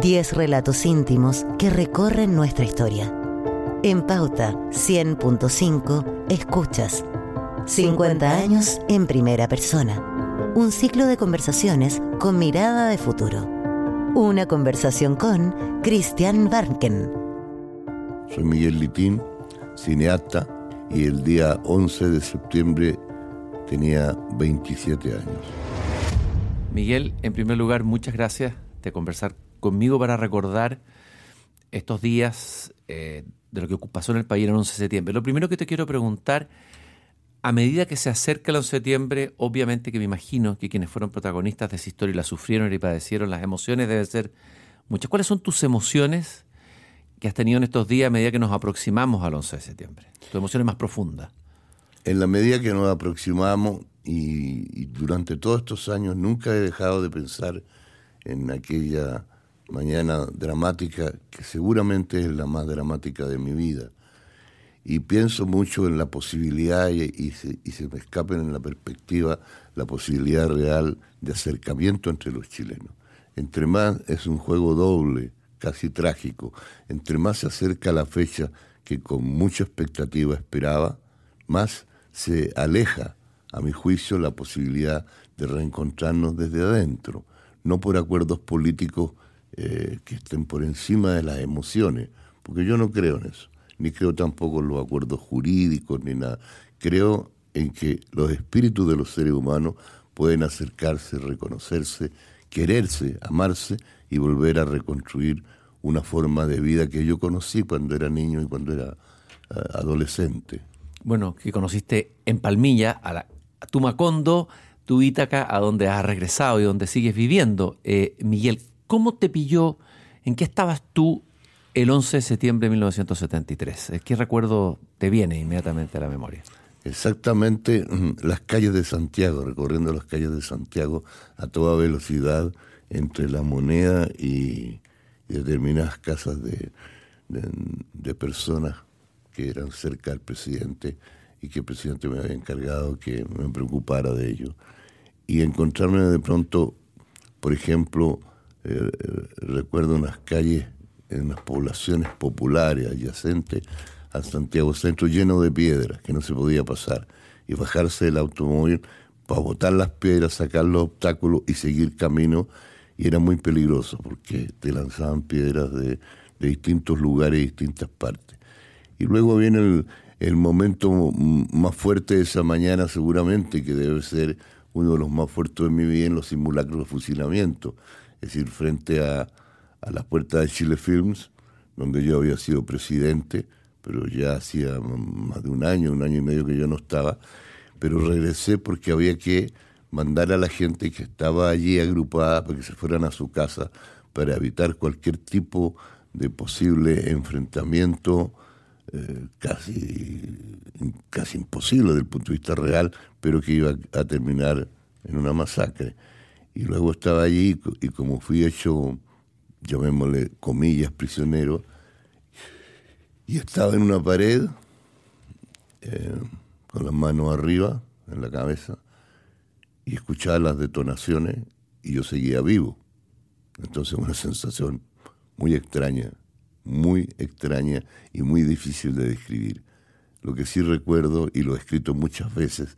10 relatos íntimos que recorren nuestra historia. En Pauta 100.5 escuchas 50 años en primera persona. Un ciclo de conversaciones con mirada de futuro. Una conversación con Christian Barnken. Soy Miguel Litín, cineasta, y el día 11 de septiembre tenía 27 años. Miguel, en primer lugar, muchas gracias de conversar conmigo para recordar estos días eh, de lo que pasó en el país el 11 de septiembre. Lo primero que te quiero preguntar, a medida que se acerca el 11 de septiembre, obviamente que me imagino que quienes fueron protagonistas de esa historia la sufrieron y padecieron, las emociones deben ser muchas. ¿Cuáles son tus emociones que has tenido en estos días a medida que nos aproximamos al 11 de septiembre? Tus emociones más profundas. En la medida que nos aproximamos y durante todos estos años nunca he dejado de pensar en aquella mañana dramática que seguramente es la más dramática de mi vida. Y pienso mucho en la posibilidad y, se, me escapen en la perspectiva la posibilidad real de acercamiento entre los chilenos. Entre más es un juego doble, casi trágico, entre más se acerca la fecha que con mucha expectativa esperaba, más se aleja, a mi juicio, la posibilidad de reencontrarnos desde adentro, no por acuerdos políticos eh, que estén por encima de las emociones, porque yo no creo en eso, ni creo tampoco en los acuerdos jurídicos, ni nada. Creo en que los espíritus de los seres humanos pueden acercarse, reconocerse, quererse, amarse y volver a reconstruir una forma de vida que yo conocí cuando era niño y cuando era eh, adolescente. Bueno, que conociste en Palmilla, a, la, a Tumacondo, tu Ítaca, a donde has regresado y donde sigues viviendo. Eh, Miguel, ¿Cómo te pilló? ¿En qué estabas tú el 11 de septiembre de 1973? ¿Qué recuerdo te viene inmediatamente a la memoria? Exactamente mm, las calles de Santiago, recorriendo las calles de Santiago a toda velocidad entre la moneda y, determinadas casas de, de, personas que eran cerca del presidente y que el presidente me había encargado que me preocupara de ello. Y encontrarme de pronto, por ejemplo, eh, recuerdo unas calles en unas poblaciones populares adyacentes al Santiago Centro lleno de piedras que no se podía pasar y bajarse del automóvil para botar las piedras, sacar los obstáculos y seguir camino y era muy peligroso porque te lanzaban piedras de, distintos lugares y distintas partes. Y luego viene el, el momento más fuerte de esa mañana seguramente, que debe ser uno de los más fuertes de mi vida en los simulacros de fusilamiento es decir, frente a, a las puertas de Chile Films, donde yo había sido presidente, pero ya hacía más de un año, un año y medio que yo no estaba, pero regresé porque había que mandar a la gente que estaba allí agrupada para que se fueran a su casa para evitar cualquier tipo de posible enfrentamiento eh, casi, casi imposible desde el punto de vista real, pero que iba a terminar en una masacre. Y luego estaba allí y como fui hecho, llamémosle comillas, prisionero, y estaba en una pared eh, con las manos arriba en la cabeza y escuchaba las detonaciones y yo seguía vivo. Entonces una sensación muy extraña, muy extraña y muy difícil de describir. Lo que sí recuerdo, y lo he escrito muchas veces,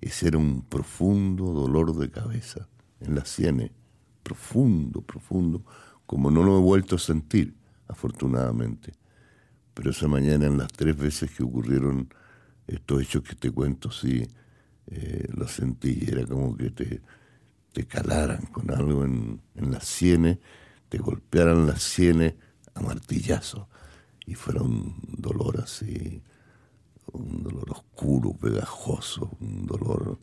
es era un profundo dolor de cabeza en las sienes, profundo, profundo, como no lo he vuelto a sentir, afortunadamente. Pero esa mañana, en las tres veces que ocurrieron estos hechos que te cuento, sí, eh, lo sentí, era como que te, te calaran con algo en, en las sienes, te golpearan las sienes a martillazo, y fuera un dolor así, un dolor oscuro, pegajoso, un dolor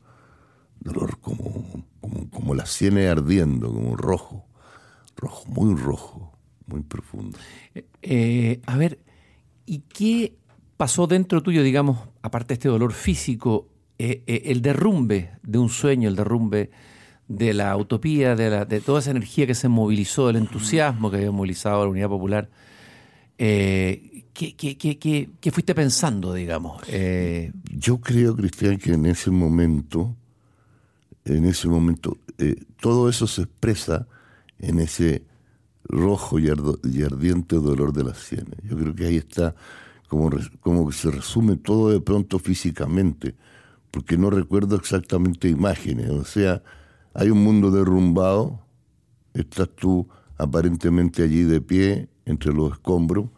dolor como, como, la sienes ardiendo, como rojo, rojo, muy rojo, muy profundo. Eh, eh, a ver, ¿y qué pasó dentro tuyo, digamos, aparte de este dolor físico, eh, el derrumbe de un sueño, el derrumbe de la utopía, de, la, de toda esa energía que se movilizó, del entusiasmo que había movilizado la Unidad Popular? ¿qué, qué, qué, qué, fuiste pensando, digamos? Yo creo, Cristian, que en ese momento en ese momento, eh, todo eso se expresa en ese rojo y, ardiente dolor de las sienes. Yo creo que ahí está como, como que se resume todo de pronto físicamente, porque no recuerdo exactamente imágenes. O sea, hay un mundo derrumbado, estás tú aparentemente allí de pie entre los escombros,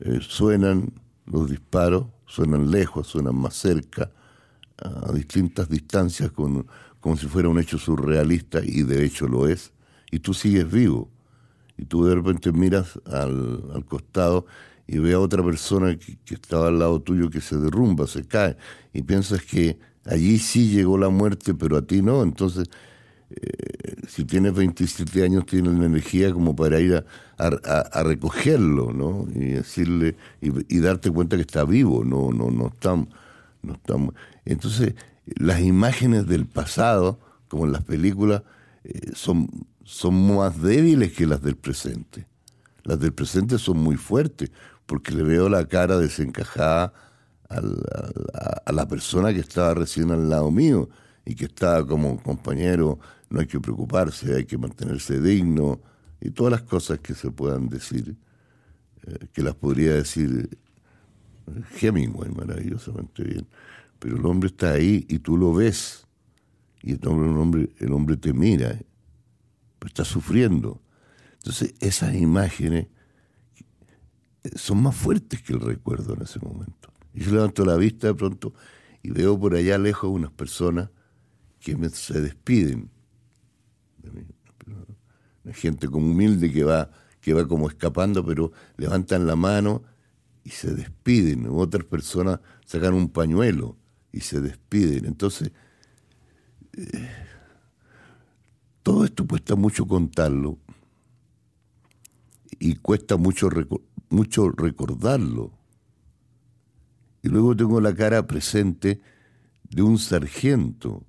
eh, suenan los disparos, suenan lejos, suenan más cerca, a distintas distancias, con, como si fuera un hecho surrealista, y de hecho lo es, y tú sigues vivo. Y tú de repente miras al, costado y ves a otra persona que, estaba al lado tuyo que se derrumba, se cae, y piensas que allí sí llegó la muerte, pero a ti no. Entonces, eh, si tienes 27 años, tienes la energía como para ir a, recogerlo, ¿no? Y decirle, y, darte cuenta que está vivo, no, no, no no estamos. Entonces, las imágenes del pasado, como en las películas, eh, son, son más débiles que las del presente. Las del presente son muy fuertes, porque le veo la cara desencajada a la, persona que estaba recién al lado mío y que estaba como compañero no hay que preocuparse, hay que mantenerse digno y todas las cosas que se puedan decir, eh, que las podría decir Hemingway maravillosamente bien. Pero el hombre está ahí y tú lo ves y el hombre, el hombre, te mira, pero está sufriendo. Entonces esas imágenes son más fuertes que el recuerdo en ese momento. Y yo levanto la vista de pronto y veo por allá lejos unas personas que se despiden gente como humilde que va, que va como escapando, pero levantan la mano y se despiden. Otras personas sacan un pañuelo y se despiden. Entonces, eh, todo esto cuesta mucho contarlo y cuesta mucho, mucho recordarlo. Y luego tengo la cara presente de un sargento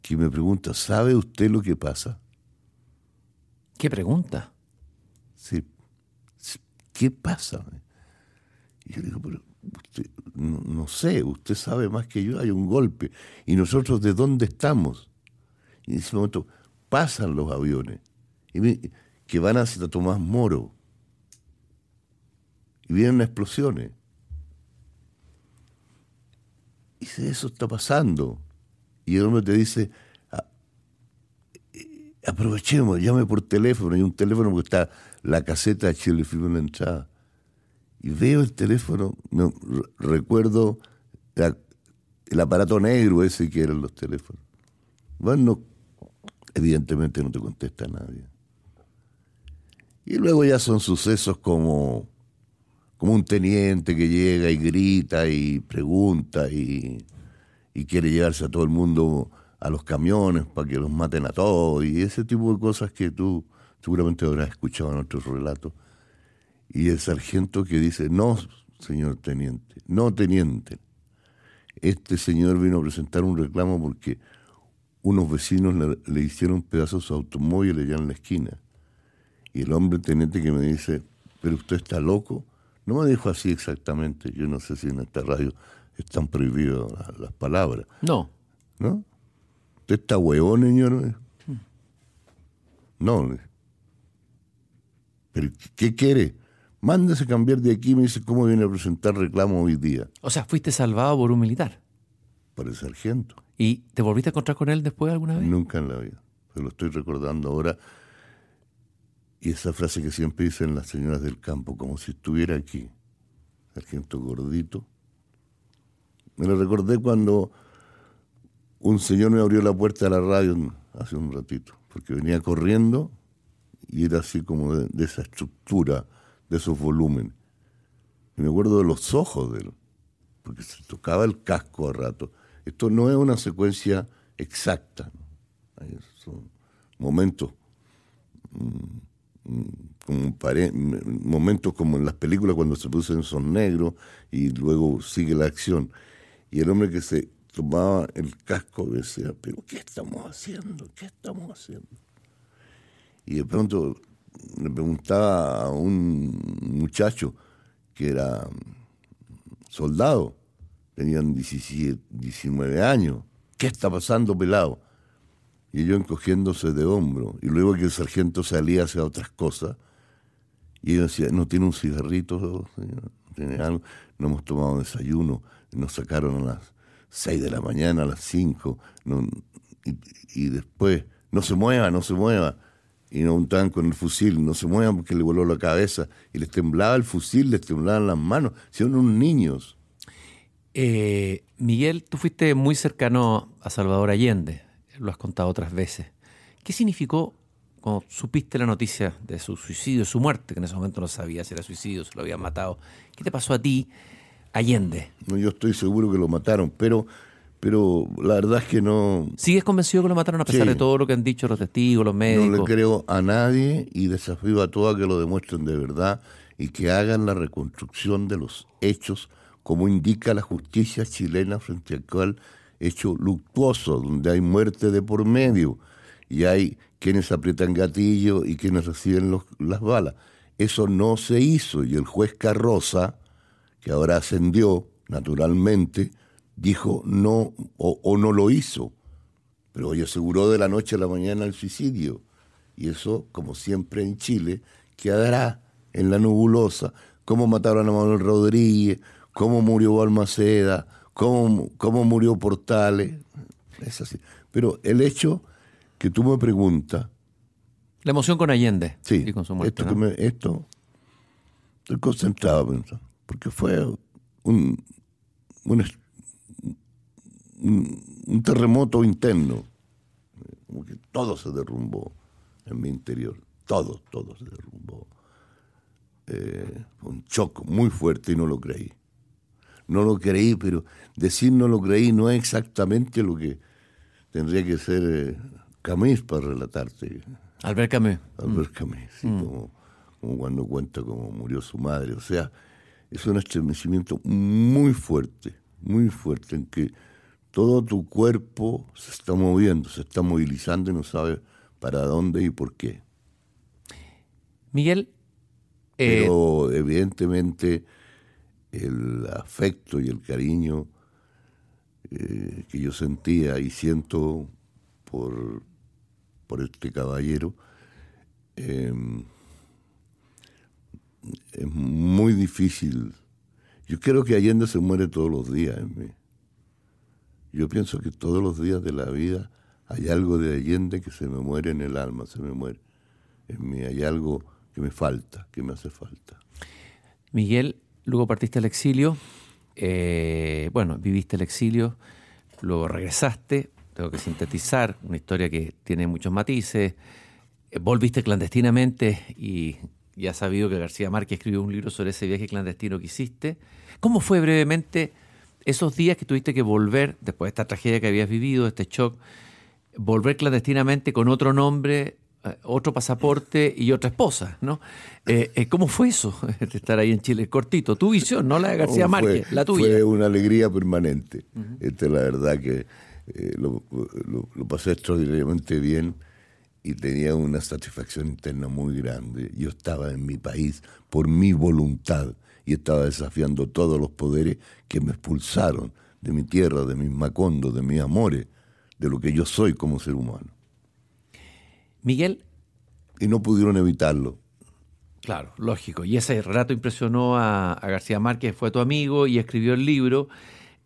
que me pregunta, ¿sabe usted lo que pasa? ¿Qué pregunta? Sí, ¿qué pasa? Y yo digo, pero usted, no, sé, usted sabe más que yo, hay un golpe. ¿Y nosotros de dónde estamos? Y en ese momento pasan los aviones y que van hacia Tomás Moro. Y vienen explosiones. Y dice, eso está pasando y el hombre te dice, ah, aprovechemos, llame por teléfono, hay un teléfono porque está la caseta de Chile Film en entrada. Y veo el teléfono, no, recuerdo el aparato negro ese que eran los teléfonos. Bueno, evidentemente no te contesta nadie. Y luego ya son sucesos como, como un teniente que llega y grita y pregunta y y quiere llevarse a todo el mundo a los camiones para que los maten a todos y ese tipo de cosas que tú seguramente habrás escuchado en otros relatos. Y el sargento que dice, no, señor teniente, no teniente. Este señor vino a presentar un reclamo porque unos vecinos le, hicieron pedazos a su automóvil allá en la esquina. Y el hombre teniente que me dice, pero usted está loco. No me dijo así exactamente, yo no sé si en esta radio están prohibidas las, palabras. No. ¿No? ¿Usted está huevón, señor? No. ¿Pero qué quiere? Mándese cambiar de aquí me dice cómo viene a presentar reclamo hoy día. O sea, fuiste salvado por un militar. Por el sargento. ¿Y te volviste a encontrar con él después alguna vez? Nunca en la vida. Se lo estoy recordando ahora. Y esa frase que siempre dicen las señoras del campo, como si estuviera aquí. Sargento gordito, me lo recordé cuando un señor me abrió la puerta de la radio hace un ratito, porque venía corriendo y era así como de, esa estructura, de esos volúmenes. Y me acuerdo de los ojos de él, porque se tocaba el casco a rato. Esto no es una secuencia exacta, son momentos, mm, mm, como momentos como en las películas cuando se producen son negros y luego sigue la acción. Y el hombre que se tomaba el casco decía, pero ¿qué estamos haciendo? ¿Qué estamos haciendo? Y de pronto le preguntaba a un muchacho que era soldado, tenían 17, 19 años, ¿qué está pasando pelado? y ellos encogiéndose de hombro. Y luego que el sargento salía hacia otras cosas, y ellos decían, no tiene un cigarrito, señor? ¿No tiene algo? No hemos tomado desayuno, nos sacaron a las 6 de la mañana, a las 5, y, y, después, no se mueva, no se mueva. Y no untaban con el fusil, no se muevan porque le voló la cabeza. Y les temblaba el fusil, les temblaban las manos. Son unos niños. Eh, Miguel, tú fuiste muy cercano a Salvador Allende, lo has contado otras veces. ¿Qué significó cuando supiste la noticia de su suicidio, su muerte, que en ese momento no sabía si era suicidio, si lo habían matado? ¿Qué te pasó a ti, Allende? No, yo estoy seguro que lo mataron, pero, pero la verdad es que no... ¿Sigues convencido que lo mataron a pesar de todo lo que han dicho los testigos, los médicos? No le creo a nadie y desafío a todos a que lo demuestren de verdad y que hagan la reconstrucción de los hechos como indica la justicia chilena frente al cual hecho luctuoso, donde hay muerte de por medio y hay quienes aprietan gatillo y quienes reciben las balas. Eso no se hizo y el juez Carroza, que ahora ascendió naturalmente, dijo no o, o no lo hizo, pero hoy aseguró de la noche a la mañana el suicidio. Y eso, como siempre en Chile, quedará en la nebulosa, cómo mataron a Manuel Rodríguez, cómo murió Balmaceda, cómo, cómo murió Portales. Es así. Pero el hecho que tú me preguntas. La emoción con Allende. Sí. Y con su muerte, esto, me, esto estoy concentrado. Porque fue un, un, un, terremoto interno. Como que todo se derrumbó en mi interior. Todo, todo se derrumbó. Eh, un shock muy fuerte y no lo creí no lo creí, pero decir no lo creí no es exactamente lo que tendría que ser eh, Camus para relatarte. Albert Camus. Albert mm. Camus, sí, mm. como, cuando cuenta cómo murió su madre. O sea, es un estremecimiento muy fuerte, muy fuerte, en que todo tu cuerpo se está moviendo, se está movilizando y no sabe para dónde y por qué. Miguel. Pero eh, evidentemente el afecto y el cariño eh, que yo sentía y siento por, por este caballero em, es muy difícil. Yo creo que Allende se muere todos los días en mí. Yo pienso que todos los días de la vida hay algo de Allende que se me muere en el alma, se me muere en mí. Hay algo que me falta, que me hace falta. Miguel, Luego partiste al exilio, eh, bueno, viviste el exilio, luego regresaste, tengo que sintetizar, una historia que tiene muchos matices, eh, volviste clandestinamente y ya sabido que García Márquez escribió un libro sobre ese viaje clandestino que hiciste. ¿Cómo fue brevemente esos días que tuviste que volver, después de esta tragedia que habías vivido, este shock, volver clandestinamente con otro nombre eh, otro pasaporte y otra esposa, ¿no? Eh, eh, ¿Cómo fue eso de estar ahí en Chile? Cortito, tu visión, no la de García Márquez, la tuya. Fue una alegría permanente. Esta es la verdad que lo, pasé extraordinariamente bien y tenía una satisfacción interna muy grande. Yo estaba en mi país por mi voluntad y estaba desafiando todos los poderes que me expulsaron de mi tierra, de mis macondos, de mis amores, de lo que yo soy como ser humano. Miguel. Y no pudieron evitarlo. Claro, lógico. Y ese relato impresionó a, García Márquez, fue tu amigo y escribió el libro.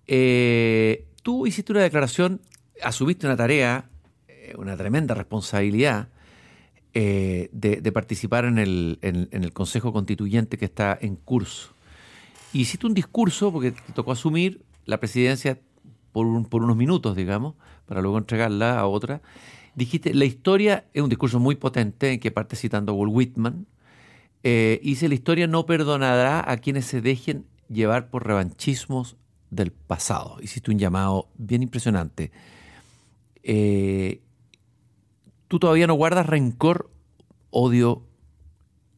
Eh, tú hiciste una declaración, asumiste una tarea, eh, una tremenda responsabilidad eh, de, participar en el, en, el, Consejo Constituyente que está en curso. hiciste un discurso, porque te tocó asumir la presidencia por, por unos minutos, digamos, para luego entregarla a otra. Dijiste, la historia es un discurso muy potente en que parte citando a Walt Whitman. Eh, dice, la historia no perdonará a quienes se dejen llevar por revanchismos del pasado. Hiciste un llamado bien impresionante. Eh, tú todavía no guardas rencor, odio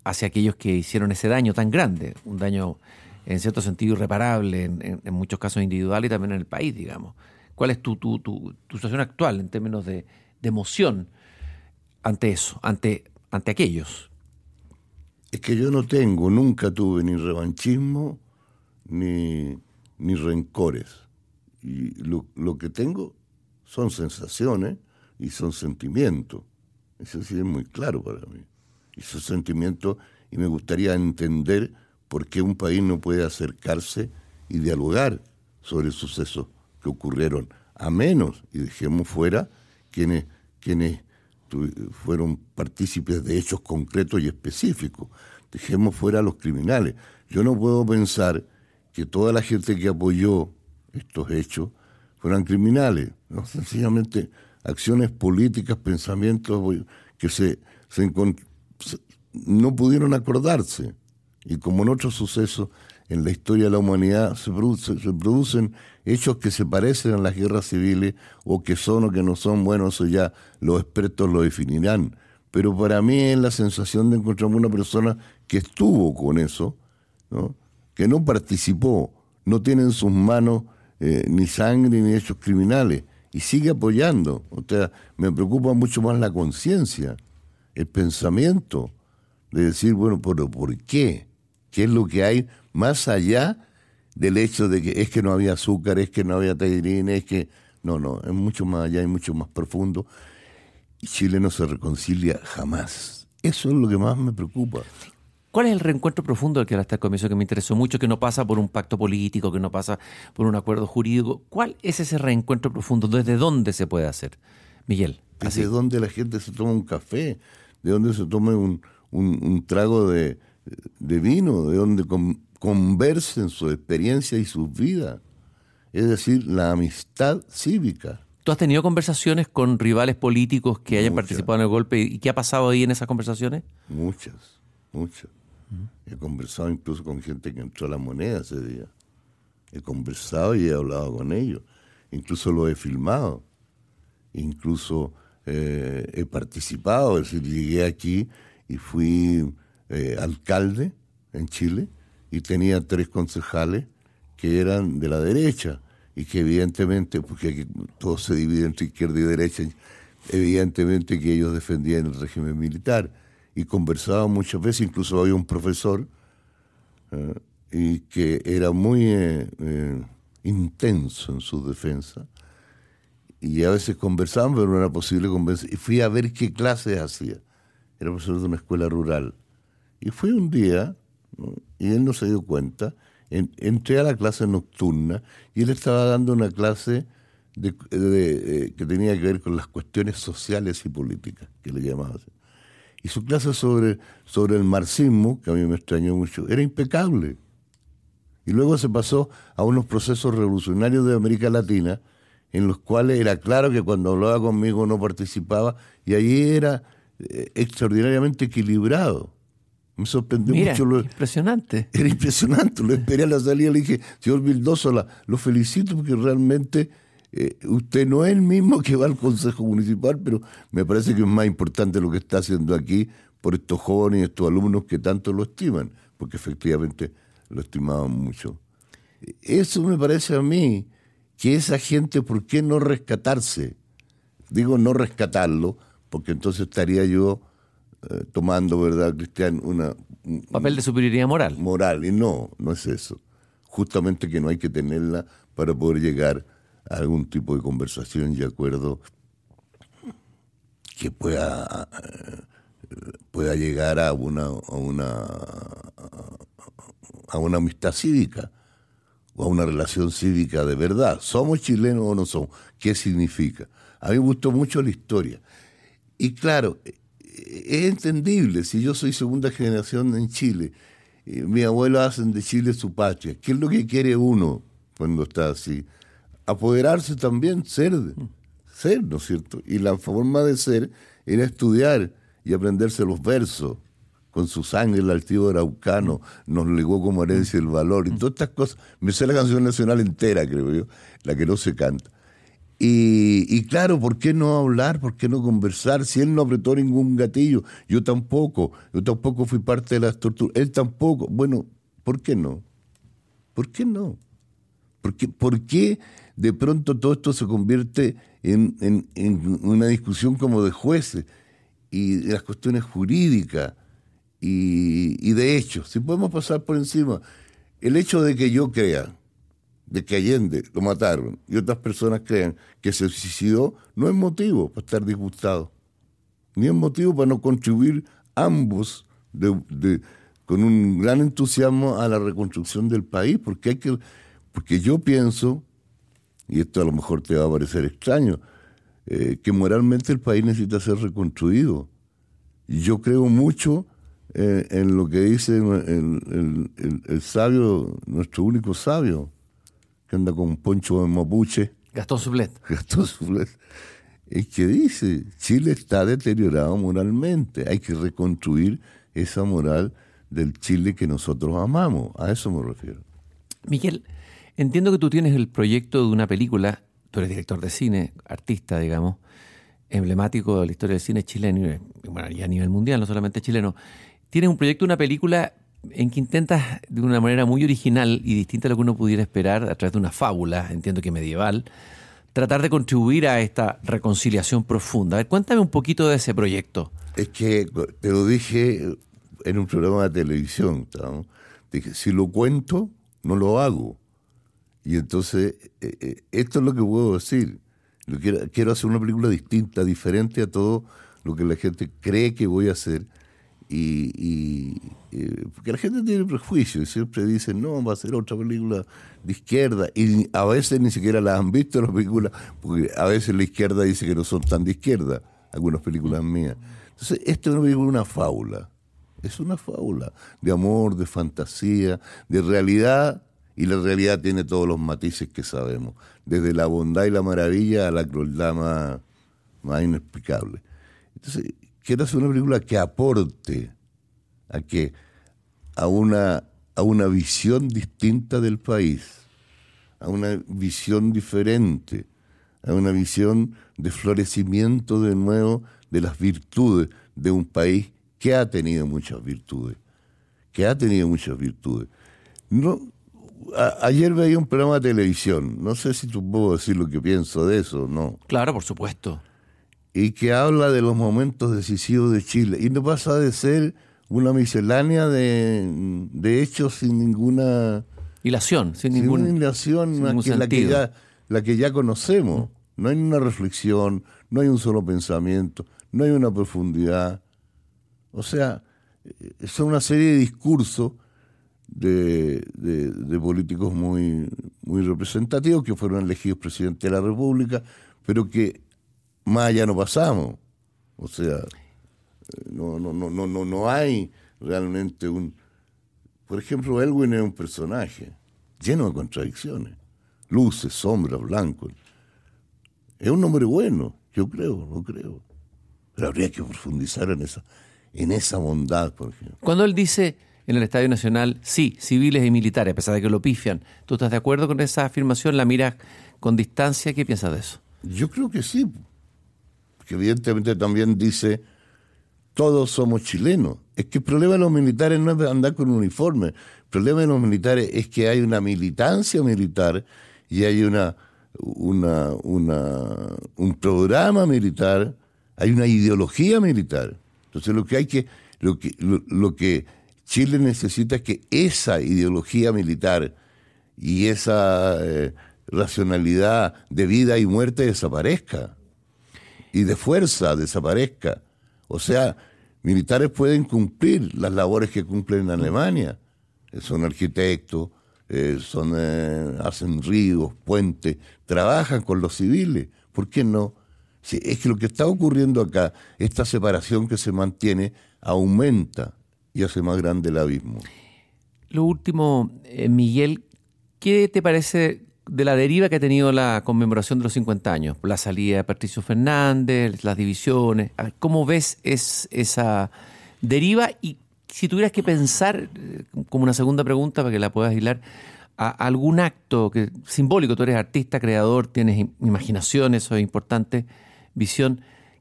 hacia aquellos que hicieron ese daño tan grande, un daño en cierto sentido irreparable, en, muchos casos individual y también en el país, digamos. ¿Cuál es tu, tu, tu situación actual en términos de, de emoción ante eso, ante, ante aquellos? Es que yo no tengo, nunca tuve ni revanchismo ni, ni rencores. Y lo, que tengo son sensaciones, y son sentimientos. Eso sí es muy claro para mí. Y son sentimientos, y me gustaría entender por qué un país no puede acercarse y dialogar sobre sucesos que ocurrieron, a menos, y dejemos fuera, quienes, quienes fueron partícipes de hechos concretos y específicos. Dejemos fuera a los criminales. Yo no puedo pensar que toda la gente que apoyó estos hechos fueran criminales, ¿no? sencillamente acciones políticas, pensamientos que se, no pudieron acordarse. Y como en otros sucesos en la historia de la humanidad se, se producen hechos que se parecen a las guerras civiles o que son o que no son, bueno, eso ya los expertos lo definirán. Pero para mí es la sensación de encontrarme una persona que estuvo con eso, que no participó, no tiene en sus manos eh, ni sangre ni hechos criminales y sigue apoyando. O sea, me preocupa mucho más la conciencia, el pensamiento de decir, bueno, pero ¿por qué? ¿Qué es lo que hay más allá del hecho de que es que no había azúcar, es que no había taurina, es que... No, no, es mucho más allá, es mucho más profundo. Y Chile no se reconcilia jamás. Eso es lo que más me preocupa. ¿Cuál es el reencuentro profundo del que hablaste al comienzo que me interesó mucho, que no pasa por un pacto político, que no pasa por un acuerdo jurídico? ¿Cuál es ese reencuentro profundo? ¿Desde dónde se puede hacer? Miguel. ¿Desde dónde la gente se toma un café? ¿De dónde se toma un, un, trago de, de, vino? ¿De dónde conversen su experiencia y sus vidas. Es decir, la amistad cívica. ¿Tú has tenido conversaciones con rivales políticos que hayan participado en el golpe? ¿Y qué ha pasado ahí en esas conversaciones? Muchas, muchas. He conversado incluso con gente que entró a la moneda ese día. He conversado y he hablado con ellos. Incluso lo he filmado. Incluso eh, he participado. Es decir, llegué aquí y fui eh, alcalde en Chile y tenía tres concejales que eran de la derecha y que evidentemente, porque todo se divide entre izquierda y derecha, evidentemente que ellos defendían el régimen militar y conversaban muchas veces, incluso había un profesor eh, y que era muy eh, eh, intenso en su defensa y a veces conversaban, pero no era posible convencer. Y fui a ver qué clases hacía. Era profesor de una escuela rural. Y fui un día y él no se dio cuenta. entré a la clase nocturna y él estaba dando una clase de, que tenía que ver con las cuestiones sociales y políticas, que le llamaba así. Y su clase sobre, sobre el marxismo, que a mí me extrañó mucho, era impecable. Y luego se pasó a unos procesos revolucionarios de América Latina, en los cuales era claro que cuando hablaba conmigo no participaba, y allí era eh, extraordinariamente equilibrado. Me sorprendió mucho. Lo, impresionante. Era impresionante. Lo esperé a la salida. Le dije, señor Vildoso, lo felicito porque realmente eh, usted no es el mismo que va al Consejo Municipal, pero me parece que es más importante lo que está haciendo aquí por estos jóvenes y estos alumnos que tanto lo estiman, porque efectivamente lo estimaban mucho. Eso me parece a mí, que esa gente, ¿por qué no rescatarse? Digo no rescatarlo, porque entonces estaría yo eh, tomando, ¿verdad, Cristian? Una, un papel de superioridad moral. Moral, y no, no es eso. Justamente que no hay que tenerla para poder llegar algún tipo de conversación y acuerdo que pueda, eh, pueda llegar a una, a una, a una amistad cívica o a una relación cívica de verdad. ¿Somos chilenos o no somos? ¿Qué significa? A mí me gustó mucho la historia. Y claro, es entendible, si yo soy segunda generación en Chile, mi abuelo hacen de Chile su patria, ¿qué es lo que quiere uno cuando está así? Apoderarse también, ser, ser, ¿no es cierto? Y la forma de ser era estudiar y aprenderse los versos. Con su sangre el altivo araucano nos legó como herencia el valor y todas estas cosas. Me sé la canción nacional entera, creo yo, la que no se canta. Y, claro, ¿por qué no hablar? ¿Por qué no conversar? Si él no apretó ningún gatillo, yo tampoco, yo tampoco fui parte de las torturas, él tampoco. Bueno, ¿por qué no? ¿Por qué no? ¿Por qué, por qué de pronto todo esto se convierte en, en, una discusión como de jueces y de las cuestiones jurídicas y, de hechos? Si podemos pasar por encima, el hecho de que yo crea de que Allende lo mataron y otras personas creen que se suicidó, no es motivo para estar disgustado, ni es motivo para no contribuir ambos con un gran entusiasmo a la reconstrucción del país, porque hay que, porque yo pienso, y esto a lo mejor te va a parecer extraño, eh, que moralmente el país necesita ser reconstruido. Yo creo mucho eh, en lo que dice el, sabio, nuestro único sabio, que anda con poncho de mapuche. Gastón Sublet. Gastón Sublet. Es que dice, Chile está deteriorado moralmente, hay que reconstruir esa moral del Chile que nosotros amamos, a eso me refiero. Miguel, entiendo que tú tienes el proyecto de una película, tú eres director de cine, artista, digamos, emblemático de la historia del cine chileno, y bueno, y a nivel mundial, no solamente chileno. Tienes un proyecto, una película en que intentas de una manera muy original y distinta a lo que uno pudiera esperar a través de una fábula, entiendo que medieval, tratar de contribuir a esta reconciliación profunda. A ver, cuéntame un poquito de ese proyecto. Es que te lo dije en un programa de televisión. Dije, si lo cuento, no lo hago. Y entonces, eh, eh, esto es lo que puedo decir. Quiero, quiero hacer una película distinta, diferente a todo lo que la gente cree que voy a hacer y, porque la gente tiene prejuicios y siempre dice no, va a ser otra película de izquierda y a veces ni siquiera las han visto las películas, porque a veces la izquierda dice que no son tan de izquierda, algunas películas mías. Entonces, esta es una película, una fábula, es una fábula de amor, de fantasía, de realidad y la realidad tiene todos los matices que sabemos, desde la bondad y la maravilla a la crueldad más, más inexplicable. Entonces, quiero hacer una película que aporte a que a una, a una visión distinta del país, a una visión diferente, a una visión de florecimiento de nuevo de las virtudes de un país que ha tenido muchas virtudes, que ha tenido muchas virtudes. No, ayer veía un programa de televisión, no sé si tú puedo decir lo que pienso de eso, ¿no? Claro, por supuesto y que habla de los momentos decisivos de Chile. Y no pasa de ser una miscelánea de, hechos sin ninguna... Hilación, sin, sin ninguna hilación, la, que ya, la que ya conocemos. No hay una reflexión, no hay un solo pensamiento, no hay una profundidad. O sea, son una serie de discursos de, de, políticos muy, muy representativos que fueron elegidos presidente de la República, pero que más allá no pasamos. O sea, no, no, no, no, no, hay realmente un... Por ejemplo, Elwin es un personaje lleno de contradicciones, luces, sombras, blancos. Es un hombre bueno, yo creo, lo creo. Pero habría que profundizar en esa, en esa bondad, por ejemplo. Cuando él dice en el Estadio Nacional, sí, civiles y militares, a pesar de que lo pifian, ¿tú estás de acuerdo con esa afirmación? ¿La miras con distancia? ¿Qué piensas de eso? Yo creo que sí que evidentemente también dice, todos somos chilenos. Es que el problema de los militares no es andar con un uniforme, el problema de los militares es que hay una militancia militar y hay una, una, un programa militar, hay una ideología militar. Entonces lo que hay que, lo, que Chile necesita es que esa ideología militar y esa eh, racionalidad de vida y muerte desaparezca y de fuerza desaparezca. O sea, militares pueden cumplir las labores que cumplen en Alemania. Son arquitectos, eh, son, eh, hacen ríos, puentes, trabajan con los civiles. ¿Por qué no? es que lo que está ocurriendo acá, esta separación que se mantiene, aumenta y hace más grande el abismo. Lo último, eh, Miguel, ¿qué te parece de la deriva que ha tenido la conmemoración de los 50 años, la salida de Patricio Fernández, las divisiones, ¿cómo ves es, esa deriva? Y si tuvieras que pensar, eh, como una segunda pregunta para que la puedas hilar, a algún acto que, simbólico, tú eres artista, creador, tienes imaginación, eso es importante, visión,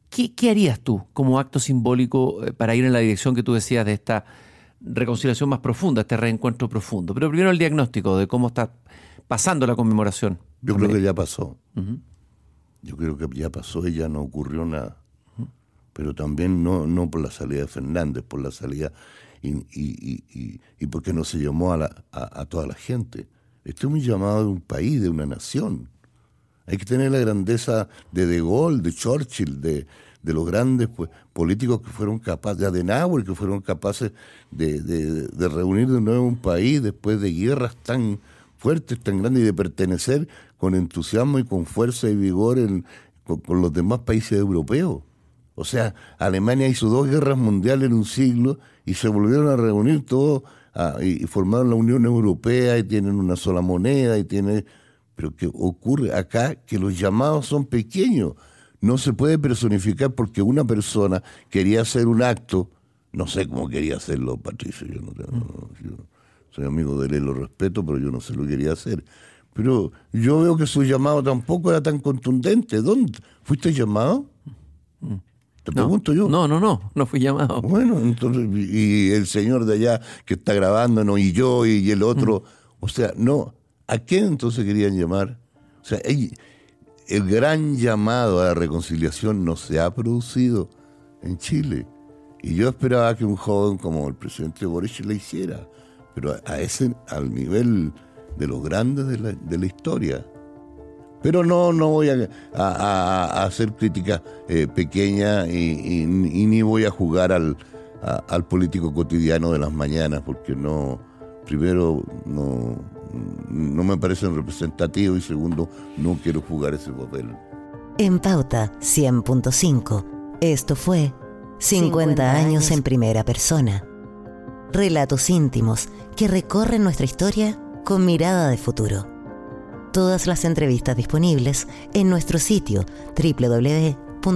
¿qué, qué harías tú como acto simbólico eh, para ir en la dirección que tú decías de esta reconciliación más profunda, este reencuentro profundo? Pero primero el diagnóstico de cómo está pasando la conmemoración. Yo creo que ya pasó. Yo creo que ya pasó y ya no ocurrió nada. Pero también no, no por la salida de Fernández, por la salida y, y, y, y porque no se llamó a, la, a, toda la gente. Este es un llamado de un país, de una nación. Hay que tener la grandeza de De Gaulle, de Churchill, de, de los grandes pues, políticos que fueron capaces, de Adenauer, que fueron capaces de, de, reunir de nuevo un país después de guerras tan fuertes, tan grandes, y de pertenecer con entusiasmo y con fuerza y vigor en, con, los demás países europeos. O sea, Alemania hizo dos guerras mundiales en un siglo y se volvieron a reunir todos y, formaron la Unión Europea y tienen una sola moneda y tiene pero que ocurre acá que los llamados son pequeños no se puede personificar porque una persona quería hacer un acto, no sé cómo quería hacerlo, Patricio, yo no soy amigo de él, lo respeto, pero yo no sé lo que quería hacer. Pero yo veo que su llamado tampoco era tan contundente. ¿Dónde? ¿Fuiste llamado? Te pregunto yo. No, no, no, no fui llamado. Bueno, entonces, y el señor de allá que está grabando, no, y yo, y el otro. O sea, no. ¿A quién entonces querían llamar? O sea, el gran llamado a la reconciliación no se ha producido en Chile. Y yo esperaba que un joven como el presidente Boris le hiciera, pero a ese, al nivel de los grandes de la, historia. Pero no, no voy a, hacer crítica eh, pequeña y, ni voy a jugar al político cotidiano de las mañanas, porque no, primero, no, no me parecen representativos y segundo, no quiero jugar ese papel. En Pauta 100.5, esto fue 50 años en primera persona. Relatos íntimos que recorren nuestra historia con mirada de futuro. Todas las entrevistas disponibles en nuestro sitio www.pauta.cl.